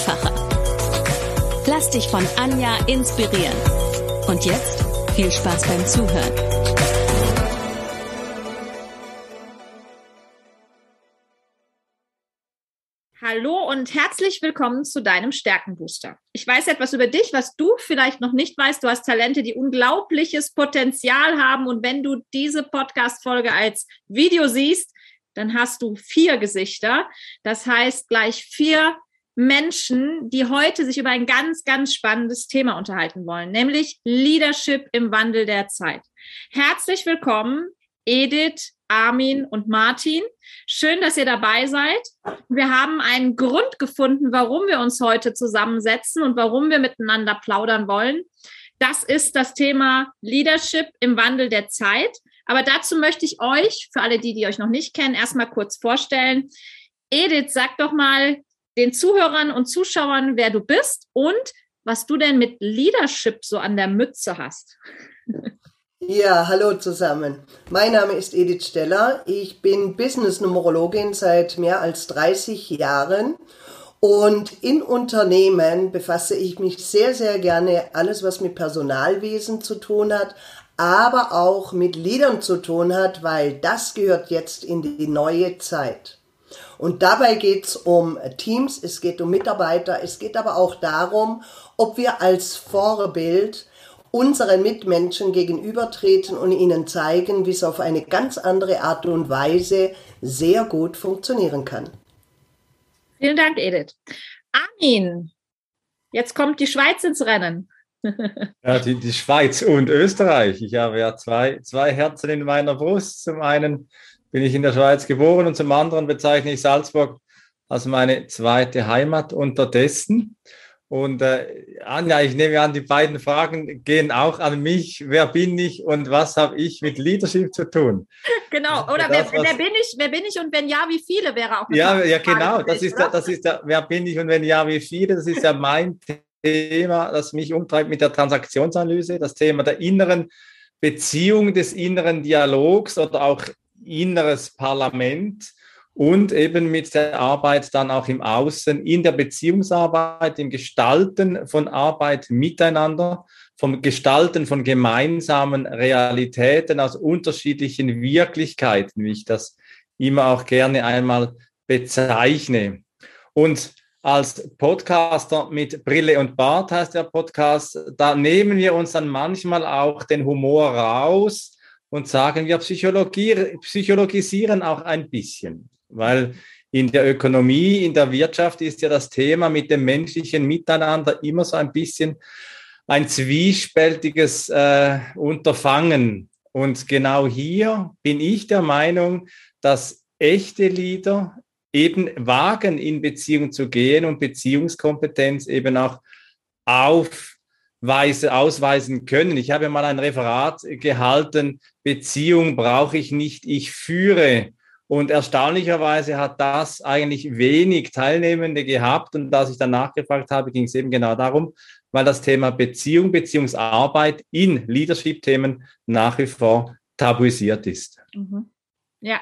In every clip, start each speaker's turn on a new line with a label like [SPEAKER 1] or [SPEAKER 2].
[SPEAKER 1] einfacher. Lass dich von Anja inspirieren. Und jetzt viel Spaß beim Zuhören.
[SPEAKER 2] Hallo und herzlich willkommen zu deinem Stärkenbooster. Ich weiß etwas über dich, was du vielleicht noch nicht weißt. Du hast Talente, die unglaubliches Potenzial haben. Und wenn du diese Podcast-Folge als Video siehst, dann hast du vier Gesichter. Das heißt gleich vier Menschen, die heute sich über ein ganz, ganz spannendes Thema unterhalten wollen, nämlich Leadership im Wandel der Zeit. Herzlich willkommen, Edith, Armin und Martin. Schön, dass ihr dabei seid. Wir haben einen Grund gefunden, warum wir uns heute zusammensetzen und warum wir miteinander plaudern wollen. Das ist das Thema Leadership im Wandel der Zeit. Aber dazu möchte ich euch, für alle die, die euch noch nicht kennen, erstmal kurz vorstellen. Edith, sag doch mal den Zuhörern und Zuschauern, wer du bist und was du denn mit Leadership so an der Mütze hast.
[SPEAKER 3] Ja, hallo zusammen. Mein Name ist Edith Steller. Ich bin Business-Numerologin seit mehr als 30 Jahren. Und in Unternehmen befasse ich mich sehr, sehr gerne alles, was mit Personalwesen zu tun hat, aber auch mit Liedern zu tun hat, weil das gehört jetzt in die neue Zeit. Und dabei geht es um Teams, es geht um Mitarbeiter, es geht aber auch darum, ob wir als Vorbild unseren Mitmenschen gegenübertreten und ihnen zeigen, wie es auf eine ganz andere Art und Weise sehr gut funktionieren kann.
[SPEAKER 2] Vielen Dank, Edith. Armin, jetzt kommt die Schweiz ins Rennen.
[SPEAKER 4] ja, die, die Schweiz und Österreich. Ich habe ja zwei, zwei Herzen in meiner Brust. Zum einen bin ich in der Schweiz geboren und zum anderen bezeichne ich Salzburg als meine zweite Heimat unterdessen. Und äh, Anja, ich nehme an, die beiden Fragen gehen auch an mich. Wer bin ich und was habe ich mit Leadership zu tun?
[SPEAKER 2] Genau. Oder das, wer, wer, bin ich? Wer bin ich und wenn ja, wie viele wäre auch?
[SPEAKER 4] Ja, ja, genau. Das ist, der, das ist der, wer bin ich und wenn ja, wie viele? Das ist ja mein Thema, das mich umtreibt mit der Transaktionsanalyse, das Thema der inneren Beziehung, des inneren Dialogs oder auch inneres Parlament und eben mit der Arbeit dann auch im Außen, in der Beziehungsarbeit, im Gestalten von Arbeit miteinander, vom Gestalten von gemeinsamen Realitäten aus unterschiedlichen Wirklichkeiten, wie ich das immer auch gerne einmal bezeichne. Und als Podcaster mit Brille und Bart heißt der Podcast, da nehmen wir uns dann manchmal auch den Humor raus und sagen, wir psychologisieren auch ein bisschen, weil in der Ökonomie, in der Wirtschaft ist ja das Thema mit dem menschlichen Miteinander immer so ein bisschen ein zwiespältiges äh, Unterfangen. Und genau hier bin ich der Meinung, dass echte Leader eben wagen, in Beziehung zu gehen und Beziehungskompetenz eben auch aufweise, ausweisen können. Ich habe mal ein Referat gehalten, Beziehung brauche ich nicht, ich führe. Und erstaunlicherweise hat das eigentlich wenig Teilnehmende gehabt. Und als ich dann nachgefragt habe, ging es eben genau darum, weil das Thema Beziehung, Beziehungsarbeit in Leadership-Themen nach wie vor tabuisiert ist.
[SPEAKER 2] Mhm. Ja,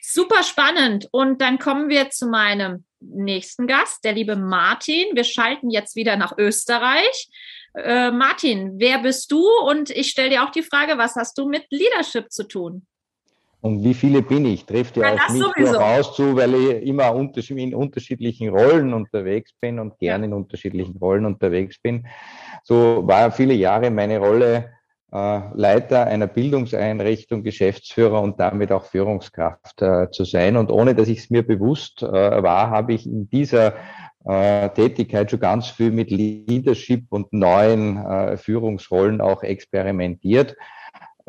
[SPEAKER 2] Super spannend. Und dann kommen wir zu meinem nächsten Gast, der liebe Martin. Wir schalten jetzt wieder nach Österreich. Äh, Martin, wer bist du? Und ich stelle dir auch die Frage, was hast du mit Leadership zu tun?
[SPEAKER 5] Und wie viele bin ich? Trifft ja, ja auf mich sowieso. durchaus zu, weil ich immer in unterschiedlichen Rollen unterwegs bin und gerne in unterschiedlichen Rollen unterwegs bin. So war viele Jahre meine Rolle äh, Leiter einer Bildungseinrichtung, Geschäftsführer und damit auch Führungskraft äh, zu sein. Und ohne dass ich es mir bewusst äh, war, habe ich in dieser Tätigkeit schon ganz viel mit Leadership und neuen Führungsrollen auch experimentiert.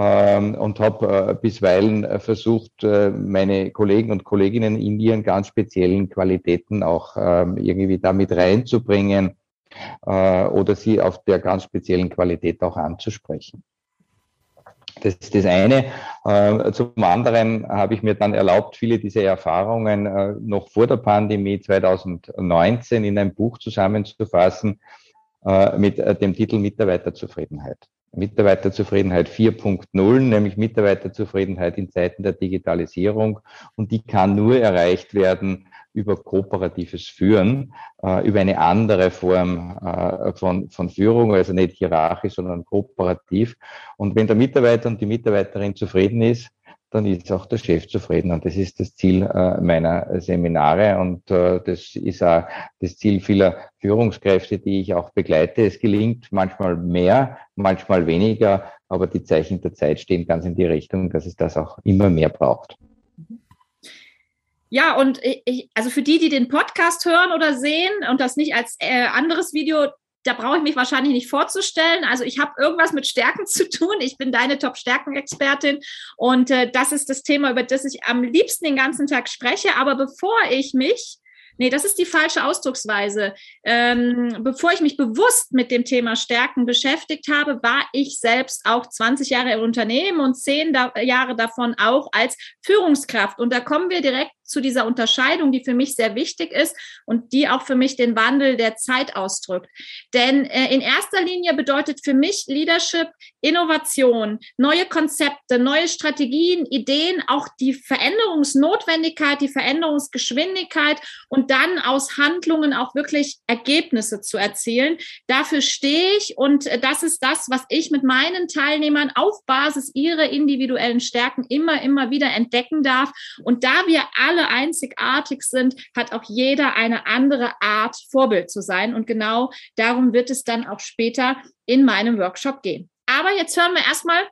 [SPEAKER 5] ähm, und habe äh, bisweilen äh, versucht, äh, meine Kollegen und Kolleginnen in ihren ganz speziellen Qualitäten auch ähm, irgendwie damit reinzubringen äh, oder sie auf der ganz speziellen Qualität auch anzusprechen. Das ist das eine. Äh, zum anderen habe ich mir dann erlaubt, viele dieser Erfahrungen äh, noch vor der Pandemie 2019 in ein Buch zusammenzufassen äh, mit dem Titel Mitarbeiterzufriedenheit. Mitarbeiterzufriedenheit 4.0, nämlich Mitarbeiterzufriedenheit in Zeiten der Digitalisierung. Und die kann nur erreicht werden über kooperatives Führen, äh, über eine andere Form äh, von, von Führung, also nicht hierarchisch, sondern kooperativ. Und wenn der Mitarbeiter und die Mitarbeiterin zufrieden ist, dann ist auch der Chef zufrieden. Und das ist das Ziel äh, meiner Seminare und äh, das ist auch das Ziel vieler Führungskräfte, die ich auch begleite. Es gelingt manchmal mehr, manchmal weniger, aber die Zeichen der Zeit stehen ganz in die Richtung, dass es das auch immer mehr braucht.
[SPEAKER 2] Ja, und ich, also für die, die den Podcast hören oder sehen und das nicht als äh, anderes Video, da brauche ich mich wahrscheinlich nicht vorzustellen. Also ich habe irgendwas mit Stärken zu tun. Ich bin deine Top-Stärken-Expertin und äh, das ist das Thema, über das ich am liebsten den ganzen Tag spreche. Aber bevor ich mich Nee, das ist die falsche Ausdrucksweise. Ähm, bevor ich mich bewusst mit dem Thema Stärken beschäftigt habe, war ich selbst auch 20 Jahre im Unternehmen und zehn da Jahre davon auch als Führungskraft. Und da kommen wir direkt zu dieser Unterscheidung, die für mich sehr wichtig ist und die auch für mich den Wandel der Zeit ausdrückt. Denn äh, in erster Linie bedeutet für mich Leadership Innovation, neue Konzepte, neue Strategien, Ideen, auch die Veränderungsnotwendigkeit, die Veränderungsgeschwindigkeit und dann aus Handlungen auch wirklich Ergebnisse zu erzielen. Dafür stehe ich und das ist das, was ich mit meinen Teilnehmern auf Basis ihrer individuellen Stärken immer, immer wieder entdecken darf. Und da wir alle alle einzigartig sind, hat auch jeder eine andere Art, Vorbild zu sein. Und genau darum wird es dann auch später in meinem Workshop gehen. Aber jetzt hören wir erstmal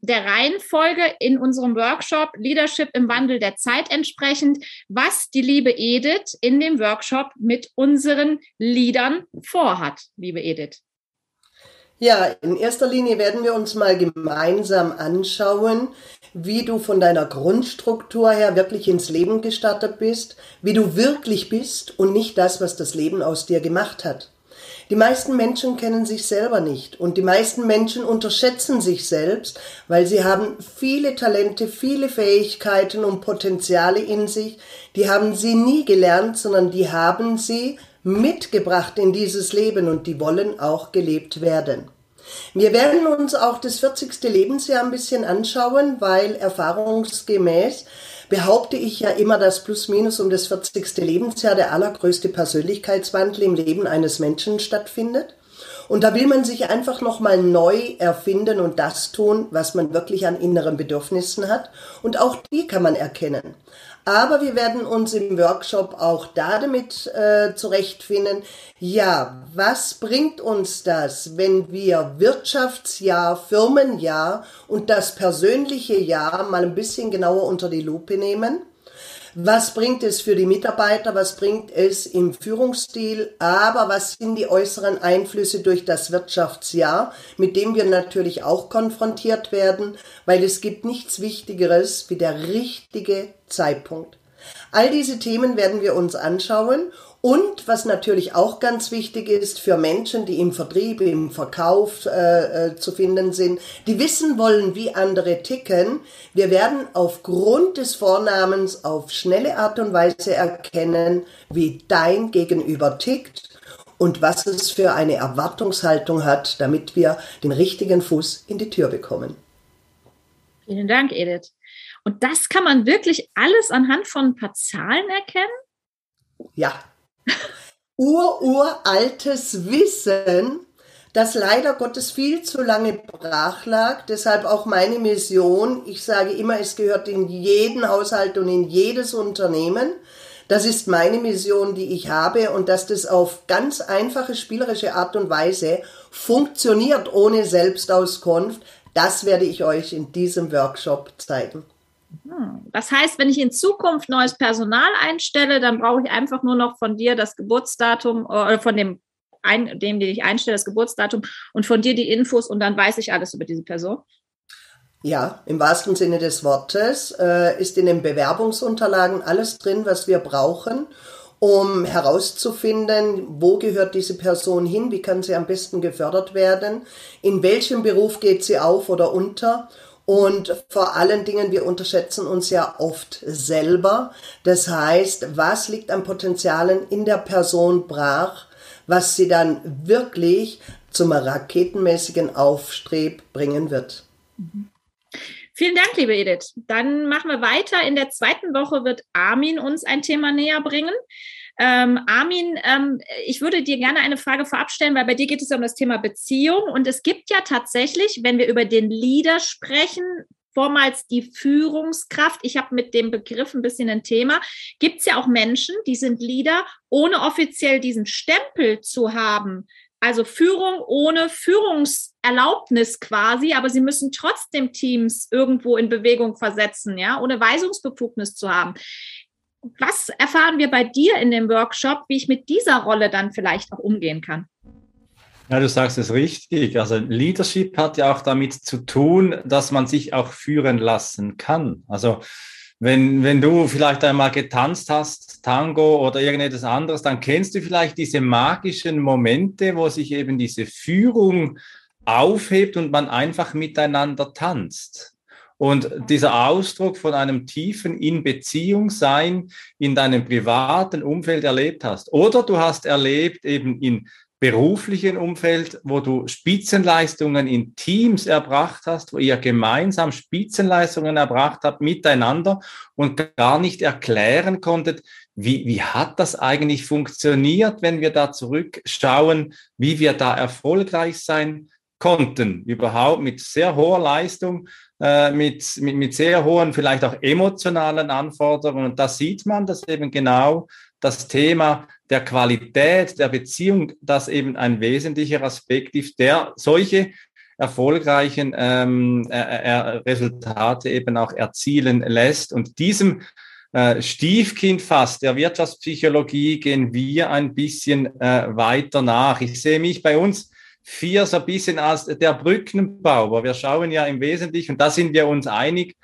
[SPEAKER 2] der Reihenfolge in unserem Workshop Leadership im Wandel der Zeit entsprechend, was die liebe Edith in dem Workshop mit unseren Leadern vorhat, liebe Edith.
[SPEAKER 3] Ja, in erster Linie werden wir uns mal gemeinsam anschauen, wie du von deiner Grundstruktur her wirklich ins Leben gestartet bist, wie du wirklich bist und nicht das, was das Leben aus dir gemacht hat. Die meisten Menschen kennen sich selber nicht und die meisten Menschen unterschätzen sich selbst, weil sie haben viele Talente, viele Fähigkeiten und Potenziale in sich, die haben sie nie gelernt, sondern die haben sie mitgebracht in dieses Leben und die wollen auch gelebt werden. Wir werden uns auch das 40. Lebensjahr ein bisschen anschauen, weil erfahrungsgemäß behaupte ich ja immer, dass plus minus um das 40. Lebensjahr der allergrößte Persönlichkeitswandel im Leben eines Menschen stattfindet. Und da will man sich einfach nochmal neu erfinden und das tun, was man wirklich an inneren Bedürfnissen hat. Und auch die kann man erkennen. Aber wir werden uns im Workshop auch da damit äh, zurechtfinden, ja, was bringt uns das, wenn wir Wirtschaftsjahr, Firmenjahr und das persönliche Jahr mal ein bisschen genauer unter die Lupe nehmen? Was bringt es für die Mitarbeiter? Was bringt es im Führungsstil? Aber was sind die äußeren Einflüsse durch das Wirtschaftsjahr, mit dem wir natürlich auch konfrontiert werden, weil es gibt nichts Wichtigeres wie der richtige Zeitpunkt. All diese Themen werden wir uns anschauen und was natürlich auch ganz wichtig ist für Menschen, die im Vertrieb, im Verkauf äh, äh, zu finden sind, die wissen wollen, wie andere ticken. Wir werden aufgrund des Vornamens auf schnelle Art und Weise erkennen, wie dein Gegenüber tickt und was es für eine Erwartungshaltung hat, damit wir den richtigen Fuß in die Tür bekommen.
[SPEAKER 2] Vielen Dank, Edith. Und das kann man wirklich alles anhand von ein paar Zahlen erkennen?
[SPEAKER 3] Ja, ururaltes Wissen, das leider Gottes viel zu lange brach lag. Deshalb auch meine Mission. Ich sage immer, es gehört in jeden Haushalt und in jedes Unternehmen. Das ist meine Mission, die ich habe und dass das auf ganz einfache, spielerische Art und Weise funktioniert ohne Selbstauskunft, das werde ich euch in diesem Workshop zeigen.
[SPEAKER 2] Hm. Das heißt, wenn ich in Zukunft neues Personal einstelle, dann brauche ich einfach nur noch von dir das Geburtsdatum äh, oder von dem, ein, dem, den ich einstelle, das Geburtsdatum und von dir die Infos und dann weiß ich alles über diese Person.
[SPEAKER 3] Ja, im wahrsten Sinne des Wortes äh, ist in den Bewerbungsunterlagen alles drin, was wir brauchen, um herauszufinden, wo gehört diese Person hin, wie kann sie am besten gefördert werden, in welchem Beruf geht sie auf oder unter und vor allen Dingen, wir unterschätzen uns ja oft selber. Das heißt, was liegt an Potenzialen in der Person brach, was sie dann wirklich zum raketenmäßigen Aufstreb bringen wird.
[SPEAKER 2] Mhm. Vielen Dank, liebe Edith. Dann machen wir weiter. In der zweiten Woche wird Armin uns ein Thema näher bringen. Ähm, Armin, ähm, ich würde dir gerne eine Frage vorab stellen, weil bei dir geht es ja um das Thema Beziehung. Und es gibt ja tatsächlich, wenn wir über den Leader sprechen, vormals die Führungskraft. Ich habe mit dem Begriff ein bisschen ein Thema. Gibt es ja auch Menschen, die sind Leader, ohne offiziell diesen Stempel zu haben. Also Führung ohne Führungserlaubnis quasi, aber sie müssen trotzdem Teams irgendwo in Bewegung versetzen, ja, ohne Weisungsbefugnis zu haben. Was erfahren wir bei dir in dem Workshop, wie ich mit dieser Rolle dann vielleicht auch umgehen kann?
[SPEAKER 4] Ja, du sagst es richtig. Also Leadership hat ja auch damit zu tun, dass man sich auch führen lassen kann. Also wenn, wenn du vielleicht einmal getanzt hast, Tango oder irgendetwas anderes, dann kennst du vielleicht diese magischen Momente, wo sich eben diese Führung aufhebt und man einfach miteinander tanzt. Und dieser Ausdruck von einem tiefen In-Beziehung-Sein in deinem privaten Umfeld erlebt hast. Oder du hast erlebt eben in beruflichen Umfeld, wo du Spitzenleistungen in Teams erbracht hast, wo ihr gemeinsam Spitzenleistungen erbracht habt miteinander und gar nicht erklären konntet, wie, wie hat das eigentlich funktioniert, wenn wir da zurückschauen, wie wir da erfolgreich sein konnten, überhaupt mit sehr hoher Leistung, äh, mit, mit, mit sehr hohen, vielleicht auch emotionalen Anforderungen. Und da sieht man, dass eben genau das Thema der Qualität der Beziehung, das eben ein wesentlicher Aspekt ist, der solche erfolgreichen ähm, äh, äh, Resultate eben auch erzielen lässt. Und diesem äh, Stiefkind fast der Wirtschaftspsychologie gehen wir ein bisschen äh, weiter nach. Ich sehe mich bei uns vier so ein bisschen als der Brückenbauer. Wir schauen ja im Wesentlichen, und da sind wir uns einig,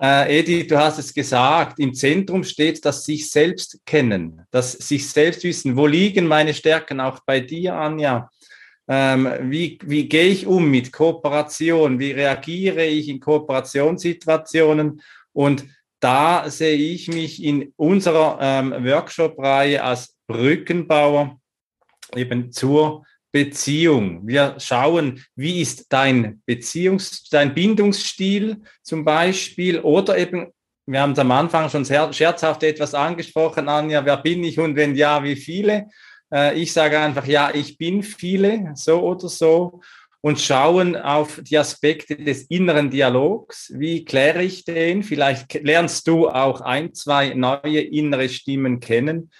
[SPEAKER 4] äh, Edi, du hast es gesagt, im Zentrum steht das sich selbst kennen, das sich selbst wissen. Wo liegen meine Stärken? Auch bei dir, Anja. Ähm, wie, wie gehe ich um mit Kooperation? Wie reagiere ich in Kooperationssituationen? Und da sehe ich mich in unserer ähm, Workshop-Reihe als Brückenbauer eben zur Beziehung. Wir schauen, wie ist dein Beziehungs-, dein Bindungsstil zum Beispiel oder eben, wir haben es am Anfang schon sehr scherzhaft etwas angesprochen, Anja, wer bin ich und wenn ja, wie viele? Äh, ich sage einfach, ja, ich bin viele, so oder so und schauen auf die Aspekte des inneren Dialogs. Wie kläre ich den? Vielleicht lernst du auch ein, zwei neue innere Stimmen kennen.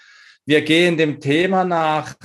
[SPEAKER 4] Wir gehen dem Thema nach,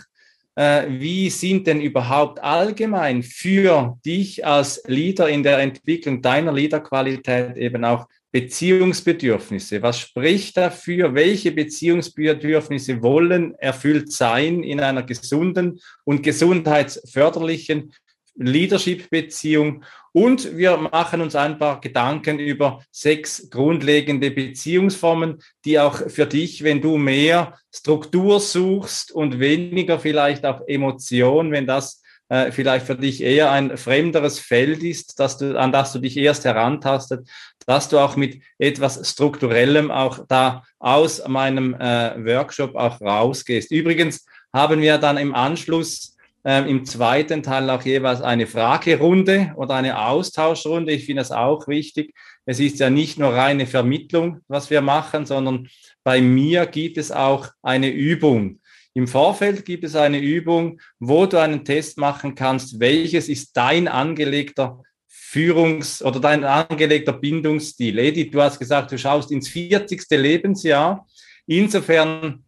[SPEAKER 4] wie sind denn überhaupt allgemein für dich als Leader in der Entwicklung deiner Leaderqualität eben auch Beziehungsbedürfnisse? Was spricht dafür? Welche Beziehungsbedürfnisse wollen erfüllt sein in einer gesunden und gesundheitsförderlichen Leadership-Beziehung? Und wir machen uns ein paar Gedanken über sechs grundlegende Beziehungsformen, die auch für dich, wenn du mehr Struktur suchst und weniger vielleicht auch Emotion, wenn das äh, vielleicht für dich eher ein fremderes Feld ist, dass du, an das du dich erst herantastet, dass du auch mit etwas Strukturellem auch da aus meinem äh, Workshop auch rausgehst. Übrigens haben wir dann im Anschluss ähm, Im zweiten Teil auch jeweils eine Fragerunde oder eine Austauschrunde. Ich finde das auch wichtig. Es ist ja nicht nur reine Vermittlung, was wir machen, sondern bei mir gibt es auch eine Übung. Im Vorfeld gibt es eine Übung, wo du einen Test machen kannst, welches ist dein angelegter Führungs- oder dein angelegter Bindungsstil. Edith, du hast gesagt, du schaust ins 40. Lebensjahr. Insofern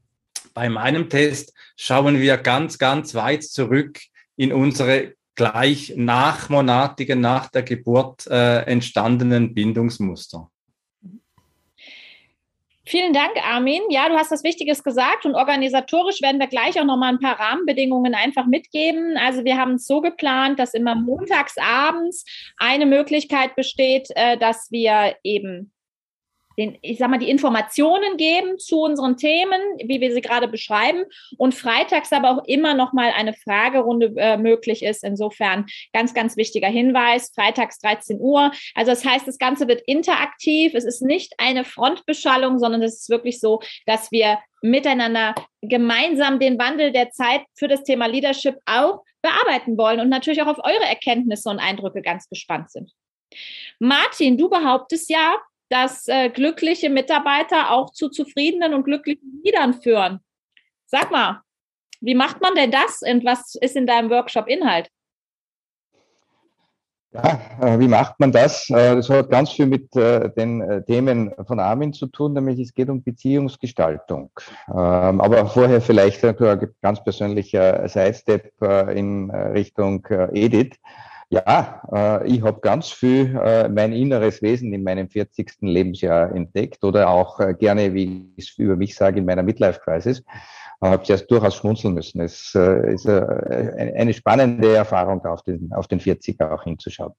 [SPEAKER 4] bei meinem Test schauen wir ganz, ganz weit zurück in unsere gleich nachmonatigen, nach der Geburt äh, entstandenen Bindungsmuster.
[SPEAKER 2] Vielen Dank, Armin. Ja, du hast das Wichtiges gesagt und organisatorisch werden wir gleich auch nochmal ein paar Rahmenbedingungen einfach mitgeben. Also wir haben es so geplant, dass immer montags abends eine Möglichkeit besteht, äh, dass wir eben den, ich sag mal, die Informationen geben zu unseren Themen, wie wir sie gerade beschreiben. Und freitags aber auch immer noch mal eine Fragerunde äh, möglich ist. Insofern ganz, ganz wichtiger Hinweis. Freitags 13 Uhr. Also das heißt, das Ganze wird interaktiv. Es ist nicht eine Frontbeschallung, sondern es ist wirklich so, dass wir miteinander gemeinsam den Wandel der Zeit für das Thema Leadership auch bearbeiten wollen und natürlich auch auf eure Erkenntnisse und Eindrücke ganz gespannt sind. Martin, du behauptest ja, dass äh, glückliche Mitarbeiter auch zu zufriedenen und glücklichen Liedern führen. Sag mal, wie macht man denn das und was ist in deinem Workshop Inhalt?
[SPEAKER 5] Ja, äh, wie macht man das? Äh, das hat ganz viel mit äh, den Themen von Armin zu tun, nämlich es geht um Beziehungsgestaltung. Ähm, aber vorher vielleicht ein ganz persönlicher Sidestep in Richtung Edith. Ja, äh, ich habe ganz viel äh, mein inneres Wesen in meinem 40. Lebensjahr entdeckt oder auch äh, gerne, wie ich es über mich sage, in meiner Midlife-Crisis. Ich habe zuerst durchaus schmunzeln müssen. Es äh, ist äh, eine spannende Erfahrung, auf den, auf den 40er auch hinzuschauen.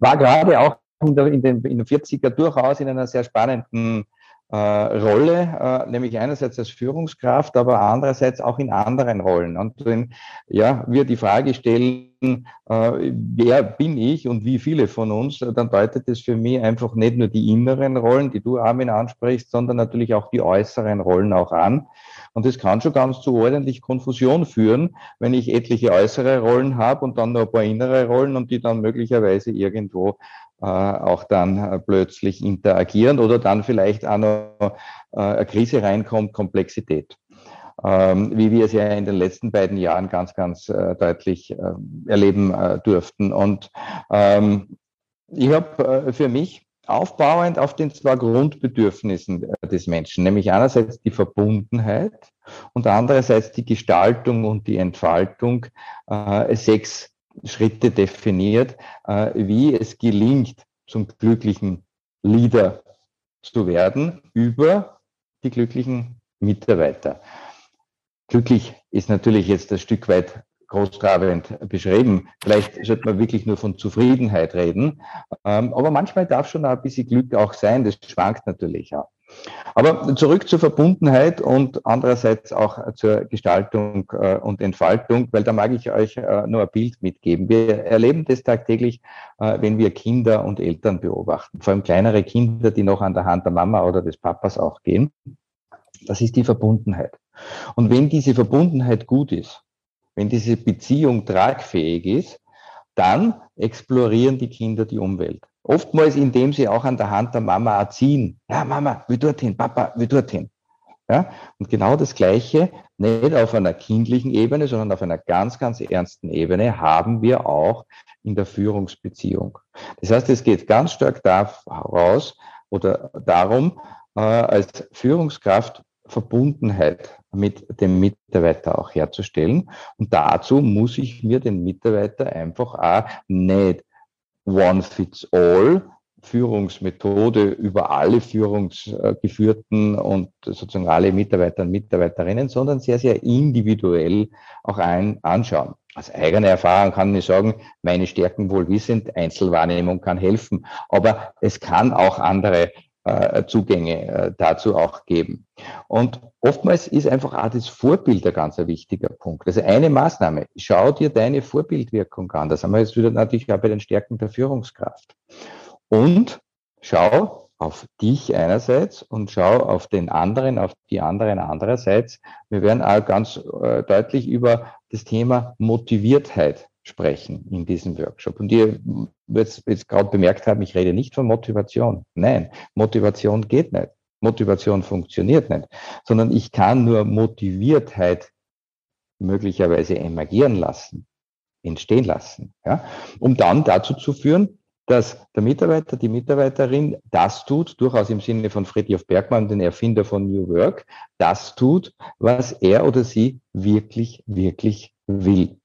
[SPEAKER 5] War gerade auch in, der, in, den, in den 40er durchaus in einer sehr spannenden äh, Rolle, äh, nämlich einerseits als Führungskraft, aber andererseits auch in anderen Rollen. Und wenn ja, wir die Frage stellen, äh, wer bin ich und wie viele von uns, dann deutet es für mich einfach nicht nur die inneren Rollen, die du, Armin, ansprichst, sondern natürlich auch die äußeren Rollen auch an. Und das kann schon ganz zu ordentlich Konfusion führen, wenn ich etliche äußere Rollen habe und dann noch ein paar innere Rollen und die dann möglicherweise irgendwo äh, auch dann äh, plötzlich interagieren oder dann vielleicht auch noch äh, eine Krise reinkommt, Komplexität. Ähm, wie wir es ja in den letzten beiden Jahren ganz, ganz deutlich erleben durften. Und ähm, ich habe für mich aufbauend auf den zwei Grundbedürfnissen des Menschen, nämlich einerseits die Verbundenheit und andererseits die Gestaltung und die Entfaltung, sechs Schritte definiert, äh, wie es gelingt, zum glücklichen Leader zu werden über die glücklichen Mitarbeiter. Glücklich ist natürlich jetzt ein Stück weit großtrabend beschrieben. Vielleicht sollte man wirklich nur von Zufriedenheit reden. Ähm, aber manchmal darf schon ein bisschen Glück auch sein. Das schwankt natürlich auch. Aber zurück zur Verbundenheit und andererseits auch zur Gestaltung äh, und Entfaltung, weil da mag ich euch äh, nur ein Bild mitgeben. Wir erleben das tagtäglich, äh, wenn wir Kinder und Eltern beobachten, vor allem kleinere Kinder, die noch an der Hand der Mama oder des Papas auch gehen. Das ist die Verbundenheit. Und wenn diese Verbundenheit gut ist, wenn diese Beziehung tragfähig ist, dann explorieren die Kinder die Umwelt. Oftmals, indem sie auch an der Hand der Mama erziehen. Ja, Mama, wie dorthin, Papa, wie dorthin. Ja, und genau das Gleiche, nicht auf einer kindlichen Ebene, sondern auf einer ganz, ganz ernsten Ebene haben wir auch in der Führungsbeziehung. Das heißt, es geht ganz stark daraus oder darum, äh, als Führungskraft Verbundenheit mit dem Mitarbeiter auch herzustellen. Und dazu muss ich mir den Mitarbeiter einfach auch nicht One-Fits-All Führungsmethode über alle Führungsgeführten und sozusagen alle Mitarbeiter und Mitarbeiterinnen, sondern sehr, sehr individuell auch ein anschauen. Aus eigener Erfahrung kann ich sagen, meine Stärken wohl wissend, Einzelwahrnehmung kann helfen, aber es kann auch andere Zugänge äh, dazu auch geben. Und oftmals ist einfach auch das Vorbild ein ganz wichtiger Punkt. Also eine Maßnahme, schau dir deine Vorbildwirkung an. Das haben wir jetzt wieder natürlich auch bei den Stärken der Führungskraft. Und schau auf dich einerseits und schau auf den anderen, auf die anderen andererseits. Wir werden auch ganz äh, deutlich über das Thema Motiviertheit sprechen in diesem Workshop. Und ihr wird jetzt gerade bemerkt haben, ich rede nicht von Motivation. Nein, Motivation geht nicht. Motivation funktioniert nicht, sondern ich kann nur Motiviertheit möglicherweise emergieren lassen, entstehen lassen, ja, um dann dazu zu führen, dass der Mitarbeiter, die Mitarbeiterin das tut, durchaus im Sinne von Friedrich Bergmann, den Erfinder von New Work, das tut, was er oder sie wirklich, wirklich will.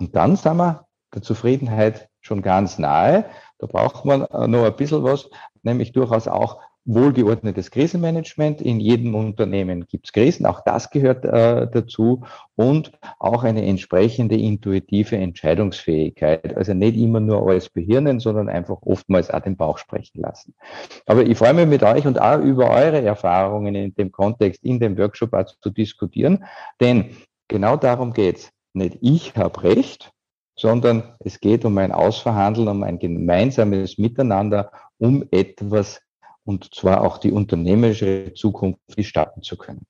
[SPEAKER 5] Und dann sind wir der Zufriedenheit schon ganz nahe. Da braucht man äh, noch ein bisschen was, nämlich durchaus auch wohlgeordnetes Krisenmanagement. In jedem Unternehmen gibt es Krisen, auch das gehört äh, dazu. Und auch eine entsprechende intuitive Entscheidungsfähigkeit. Also nicht immer nur alles behirnen, sondern einfach oftmals auch den Bauch sprechen lassen. Aber ich freue mich mit euch und auch über eure Erfahrungen in dem Kontext, in dem Workshop auch zu diskutieren. Denn genau darum geht's. Nicht ich habe Recht, sondern es geht um ein Ausverhandeln, um ein gemeinsames Miteinander, um etwas und zwar auch die unternehmerische Zukunft gestalten zu können.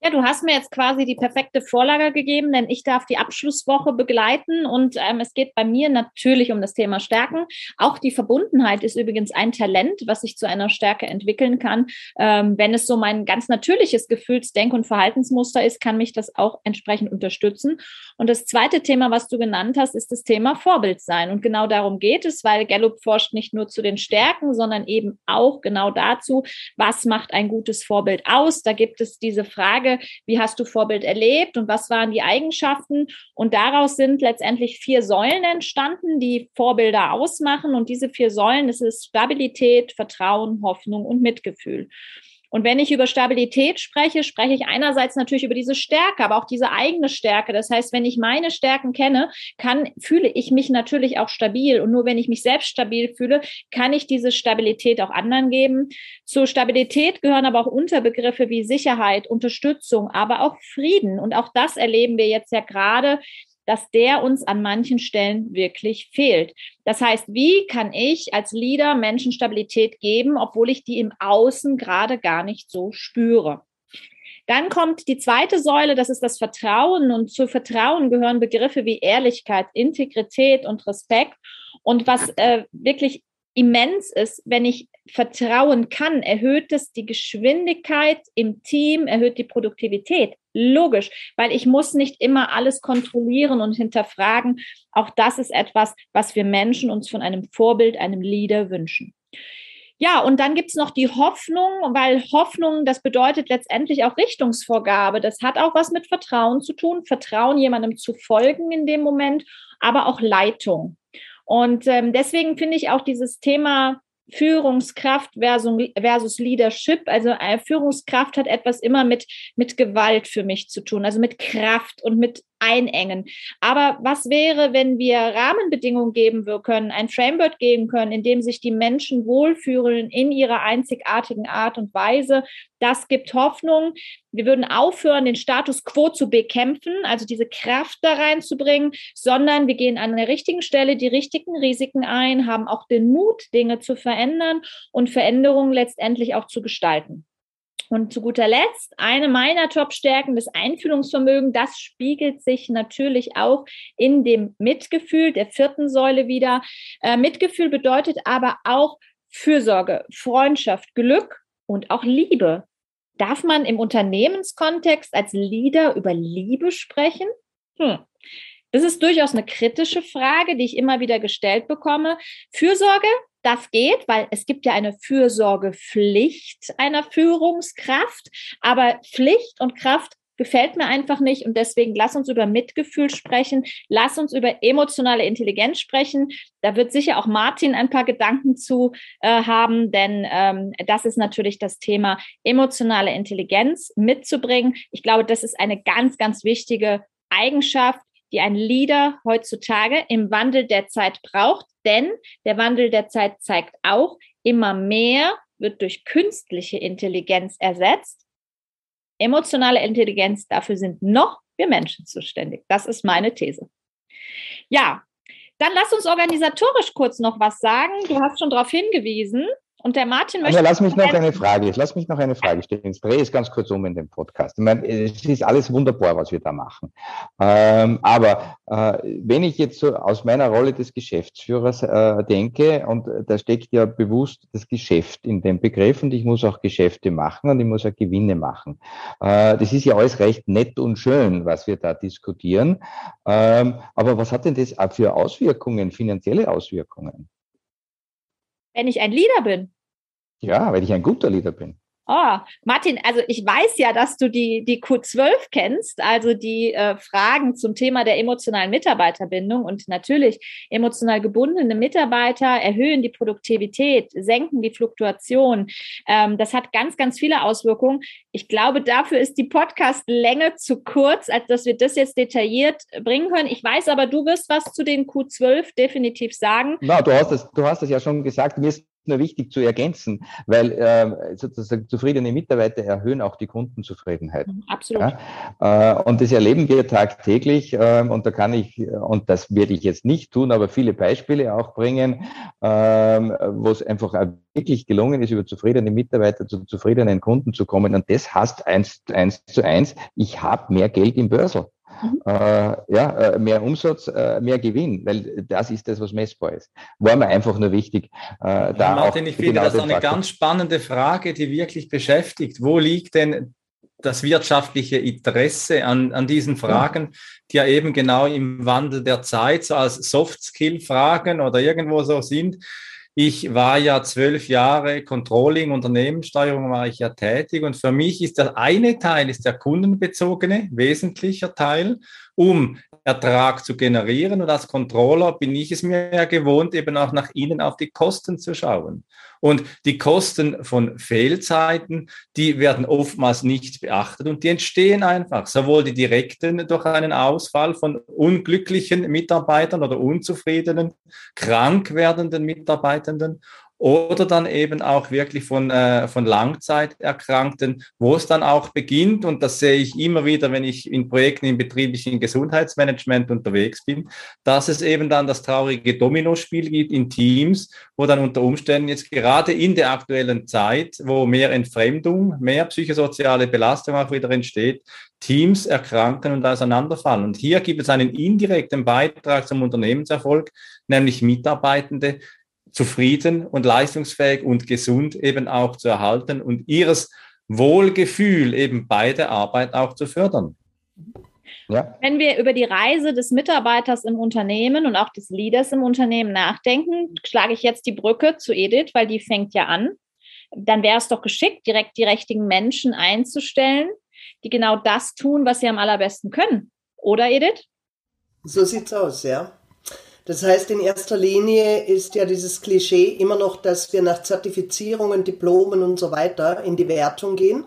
[SPEAKER 2] Ja, du hast mir jetzt quasi die perfekte Vorlage gegeben, denn ich darf die Abschlusswoche begleiten und ähm, es geht bei mir natürlich um das Thema Stärken. Auch die Verbundenheit ist übrigens ein Talent, was sich zu einer Stärke entwickeln kann. Ähm, wenn es so mein ganz natürliches Gefühlsdenk- und Verhaltensmuster ist, kann mich das auch entsprechend unterstützen. Und das zweite Thema, was du genannt hast, ist das Thema Vorbild sein. Und genau darum geht es, weil Gallup forscht nicht nur zu den Stärken, sondern eben auch genau dazu, was macht ein gutes Vorbild aus. Da gibt es diese Frage, Frage, wie hast du Vorbild erlebt und was waren die Eigenschaften? Und daraus sind letztendlich vier Säulen entstanden, die Vorbilder ausmachen. Und diese vier Säulen, das ist Stabilität, Vertrauen, Hoffnung und Mitgefühl. Und wenn ich über Stabilität spreche, spreche ich einerseits natürlich über diese Stärke, aber auch diese eigene Stärke. Das heißt, wenn ich meine Stärken kenne, kann, fühle ich mich natürlich auch stabil. Und nur wenn ich mich selbst stabil fühle, kann ich diese Stabilität auch anderen geben. Zur Stabilität gehören aber auch Unterbegriffe wie Sicherheit, Unterstützung, aber auch Frieden. Und auch das erleben wir jetzt ja gerade dass der uns an manchen Stellen wirklich fehlt. Das heißt, wie kann ich als Leader Menschen Stabilität geben, obwohl ich die im Außen gerade gar nicht so spüre? Dann kommt die zweite Säule, das ist das Vertrauen. Und zu Vertrauen gehören Begriffe wie Ehrlichkeit, Integrität und Respekt. Und was äh, wirklich immens ist, wenn ich vertrauen kann, erhöht es die Geschwindigkeit im Team, erhöht die Produktivität. Logisch, weil ich muss nicht immer alles kontrollieren und hinterfragen. Auch das ist etwas, was wir Menschen uns von einem Vorbild, einem Leader wünschen. Ja, und dann gibt's noch die Hoffnung, weil Hoffnung, das bedeutet letztendlich auch Richtungsvorgabe. Das hat auch was mit Vertrauen zu tun, Vertrauen jemandem zu folgen in dem Moment, aber auch Leitung. Und ähm, deswegen finde ich auch dieses Thema Führungskraft versus, versus Leadership. Also äh, Führungskraft hat etwas immer mit, mit Gewalt für mich zu tun, also mit Kraft und mit einengen. Aber was wäre, wenn wir Rahmenbedingungen geben können, ein Framework geben können, in dem sich die Menschen wohlfühlen in ihrer einzigartigen Art und Weise? Das gibt Hoffnung. Wir würden aufhören, den Status quo zu bekämpfen, also diese Kraft da reinzubringen, sondern wir gehen an der richtigen Stelle die richtigen Risiken ein, haben auch den Mut, Dinge zu verändern und Veränderungen letztendlich auch zu gestalten. Und zu guter Letzt, eine meiner Top-Stärken, das Einfühlungsvermögen, das spiegelt sich natürlich auch in dem Mitgefühl der vierten Säule wieder. Äh, Mitgefühl bedeutet aber auch Fürsorge, Freundschaft, Glück und auch Liebe. Darf man im Unternehmenskontext als Leader über Liebe sprechen? Hm. Das ist durchaus eine kritische Frage, die ich immer wieder gestellt bekomme. Fürsorge das geht, weil es gibt ja eine Fürsorgepflicht einer Führungskraft, aber Pflicht und Kraft gefällt mir einfach nicht und deswegen lass uns über Mitgefühl sprechen, lass uns über emotionale Intelligenz sprechen. Da wird sicher auch Martin ein paar Gedanken zu äh, haben, denn ähm, das ist natürlich das Thema emotionale Intelligenz mitzubringen. Ich glaube, das ist eine ganz, ganz wichtige Eigenschaft, die ein Leader heutzutage im Wandel der Zeit braucht. Denn der Wandel der Zeit zeigt auch, immer mehr wird durch künstliche Intelligenz ersetzt. Emotionale Intelligenz, dafür sind noch wir Menschen zuständig. Das ist meine These. Ja, dann lass uns organisatorisch kurz noch was sagen. Du hast schon darauf hingewiesen. Und der Martin möchte.
[SPEAKER 5] Also lass mich noch eine Frage, lass mich noch eine Frage stellen. Ich drehe es ganz kurz um in dem Podcast. Ich meine, es ist alles wunderbar, was wir da machen. Ähm, aber äh, wenn ich jetzt so aus meiner Rolle des Geschäftsführers äh, denke, und da steckt ja bewusst das Geschäft in dem Begriff und ich muss auch Geschäfte machen und ich muss auch Gewinne machen. Äh, das ist ja alles recht nett und schön, was wir da diskutieren. Ähm, aber was hat denn das für Auswirkungen, finanzielle Auswirkungen?
[SPEAKER 2] Wenn ich ein Leader bin.
[SPEAKER 5] Ja, wenn ich ein guter Leader bin.
[SPEAKER 2] Oh, Martin, also ich weiß ja, dass du die, die Q12 kennst, also die äh, Fragen zum Thema der emotionalen Mitarbeiterbindung. Und natürlich, emotional gebundene Mitarbeiter erhöhen die Produktivität, senken die Fluktuation. Ähm, das hat ganz, ganz viele Auswirkungen. Ich glaube, dafür ist die Podcast-Länge zu kurz, als dass wir das jetzt detailliert bringen können. Ich weiß aber, du wirst was zu den Q12 definitiv sagen.
[SPEAKER 5] Na, du hast es, du hast es ja schon gesagt. Mir ist nur wichtig zu ergänzen, weil äh, sozusagen zufriedene Mitarbeiter erhöhen auch die Kundenzufriedenheit.
[SPEAKER 2] Mhm, absolut.
[SPEAKER 5] Ja? Äh, und das erleben wir tagtäglich äh, und da kann ich, und das werde ich jetzt nicht tun, aber viele Beispiele auch bringen, äh, wo es einfach wirklich gelungen ist, über zufriedene Mitarbeiter zu zufriedenen Kunden zu kommen. Und das heißt eins, eins zu eins, ich habe mehr Geld im Börsel. Mhm. Äh, ja, äh, mehr Umsatz, äh, mehr Gewinn, weil das ist das, was messbar ist. War mir einfach nur wichtig.
[SPEAKER 4] Äh, da Martin, ich finde genau das eine Faktor. ganz spannende Frage, die wirklich beschäftigt. Wo liegt denn das wirtschaftliche Interesse an, an diesen Fragen, die ja eben genau im Wandel der Zeit so als Soft-Skill-Fragen oder irgendwo so sind. Ich war ja zwölf Jahre Controlling, Unternehmenssteuerung war ich ja tätig und für mich ist der eine Teil ist der kundenbezogene, wesentlicher Teil, um Ertrag zu generieren. Und als Controller bin ich es mir ja gewohnt, eben auch nach innen auf die Kosten zu schauen. Und die Kosten von Fehlzeiten, die werden oftmals nicht beachtet und die entstehen einfach. Sowohl die direkten durch einen Ausfall von unglücklichen Mitarbeitern oder unzufriedenen, krank werdenden Mitarbeitenden oder dann eben auch wirklich von, äh, von Langzeiterkrankten, wo es dann auch beginnt. Und das sehe ich immer wieder, wenn ich in Projekten im betrieblichen Gesundheitsmanagement unterwegs bin, dass es eben dann das traurige Dominospiel gibt in Teams, wo dann unter Umständen jetzt gerade in der aktuellen Zeit, wo mehr Entfremdung, mehr psychosoziale Belastung auch wieder entsteht, Teams erkranken und auseinanderfallen. Und hier gibt es einen indirekten Beitrag zum Unternehmenserfolg, nämlich Mitarbeitende, zufrieden und leistungsfähig und gesund eben auch zu erhalten und ihres Wohlgefühl eben bei der Arbeit auch zu fördern.
[SPEAKER 2] Ja. Wenn wir über die Reise des Mitarbeiters im Unternehmen und auch des Leaders im Unternehmen nachdenken, schlage ich jetzt die Brücke zu Edith, weil die fängt ja an. Dann wäre es doch geschickt, direkt die richtigen Menschen einzustellen, die genau das tun, was sie am allerbesten können. Oder Edith?
[SPEAKER 3] So sieht's aus, ja. Das heißt, in erster Linie ist ja dieses Klischee immer noch, dass wir nach Zertifizierungen, Diplomen und so weiter in die Wertung gehen.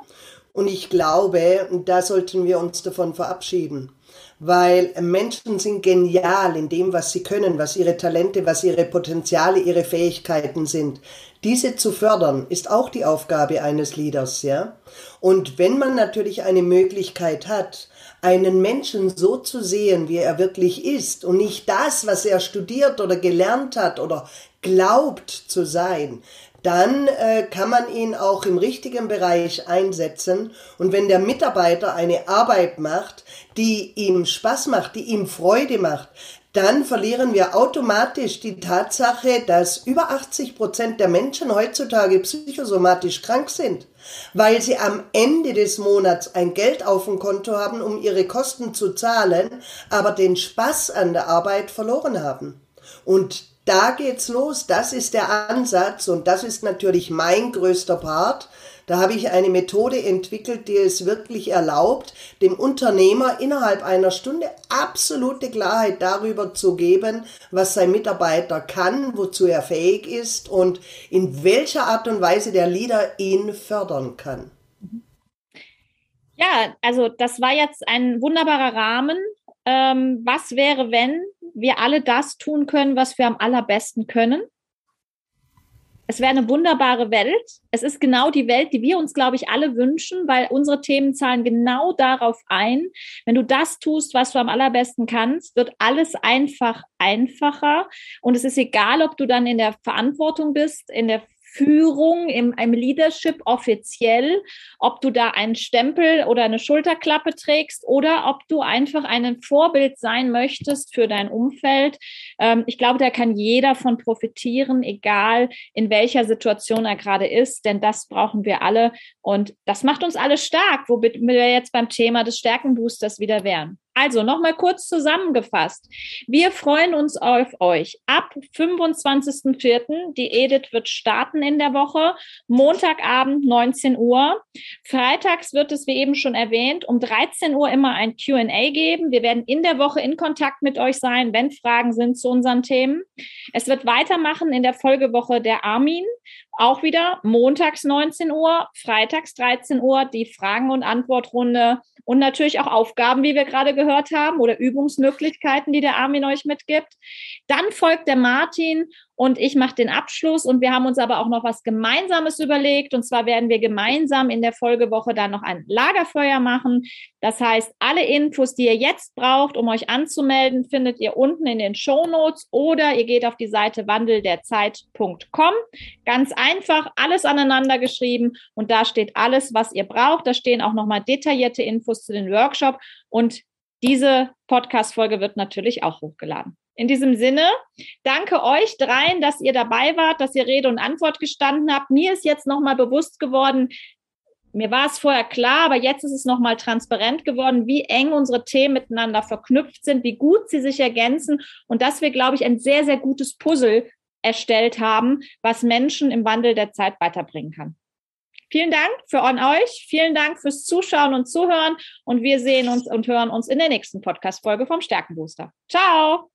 [SPEAKER 3] Und ich glaube, da sollten wir uns davon verabschieden. Weil Menschen sind genial in dem, was sie können, was ihre Talente, was ihre Potenziale, ihre Fähigkeiten sind. Diese zu fördern, ist auch die Aufgabe eines Leaders, ja. Und wenn man natürlich eine Möglichkeit hat, einen Menschen so zu sehen, wie er wirklich ist und nicht das, was er studiert oder gelernt hat oder glaubt zu sein, dann äh, kann man ihn auch im richtigen Bereich einsetzen. Und wenn der Mitarbeiter eine Arbeit macht, die ihm Spaß macht, die ihm Freude macht, dann verlieren wir automatisch die Tatsache, dass über 80 Prozent der Menschen heutzutage psychosomatisch krank sind weil sie am Ende des Monats ein Geld auf dem Konto haben, um ihre Kosten zu zahlen, aber den Spaß an der Arbeit verloren haben. Und da geht's los. Das ist der Ansatz und das ist natürlich mein größter Part, da habe ich eine Methode entwickelt, die es wirklich erlaubt, dem Unternehmer innerhalb einer Stunde absolute Klarheit darüber zu geben, was sein Mitarbeiter kann, wozu er fähig ist und in welcher Art und Weise der Leader ihn fördern kann.
[SPEAKER 2] Ja, also das war jetzt ein wunderbarer Rahmen. Ähm, was wäre, wenn wir alle das tun können, was wir am allerbesten können? Es wäre eine wunderbare Welt. Es ist genau die Welt, die wir uns, glaube ich, alle wünschen, weil unsere Themen zahlen genau darauf ein. Wenn du das tust, was du am allerbesten kannst, wird alles einfach einfacher. Und es ist egal, ob du dann in der Verantwortung bist, in der Führung, im, im Leadership offiziell, ob du da einen Stempel oder eine Schulterklappe trägst oder ob du einfach ein Vorbild sein möchtest für dein Umfeld. Ähm, ich glaube, da kann jeder von profitieren, egal in welcher Situation er gerade ist, denn das brauchen wir alle und das macht uns alle stark, womit wir jetzt beim Thema des Stärkenboosters wieder wären. Also nochmal kurz zusammengefasst. Wir freuen uns auf euch. Ab 25.04. Die Edith wird starten in der Woche. Montagabend 19 Uhr. Freitags wird es, wie eben schon erwähnt, um 13 Uhr immer ein QA geben. Wir werden in der Woche in Kontakt mit euch sein, wenn Fragen sind zu unseren Themen. Es wird weitermachen in der Folgewoche der Armin. Auch wieder montags 19 Uhr, freitags 13 Uhr die Fragen- und Antwortrunde und natürlich auch Aufgaben, wie wir gerade gehört haben, oder Übungsmöglichkeiten, die der Armin euch mitgibt. Dann folgt der Martin und ich mache den Abschluss und wir haben uns aber auch noch was Gemeinsames überlegt und zwar werden wir gemeinsam in der Folgewoche dann noch ein Lagerfeuer machen. Das heißt, alle Infos, die ihr jetzt braucht, um euch anzumelden, findet ihr unten in den Show Notes oder ihr geht auf die Seite wandelderzeit.com. Ganz einfach, alles aneinander geschrieben und da steht alles, was ihr braucht. Da stehen auch nochmal detaillierte Infos zu den Workshop und diese Podcast-Folge wird natürlich auch hochgeladen. In diesem Sinne, danke euch dreien, dass ihr dabei wart, dass ihr Rede und Antwort gestanden habt. Mir ist jetzt nochmal bewusst geworden, mir war es vorher klar, aber jetzt ist es nochmal transparent geworden, wie eng unsere Themen miteinander verknüpft sind, wie gut sie sich ergänzen und dass wir, glaube ich, ein sehr, sehr gutes Puzzle erstellt haben, was Menschen im Wandel der Zeit weiterbringen kann. Vielen Dank für an euch. Vielen Dank fürs Zuschauen und Zuhören. Und wir sehen uns und hören uns in der nächsten Podcast-Folge vom Stärkenbooster. Ciao!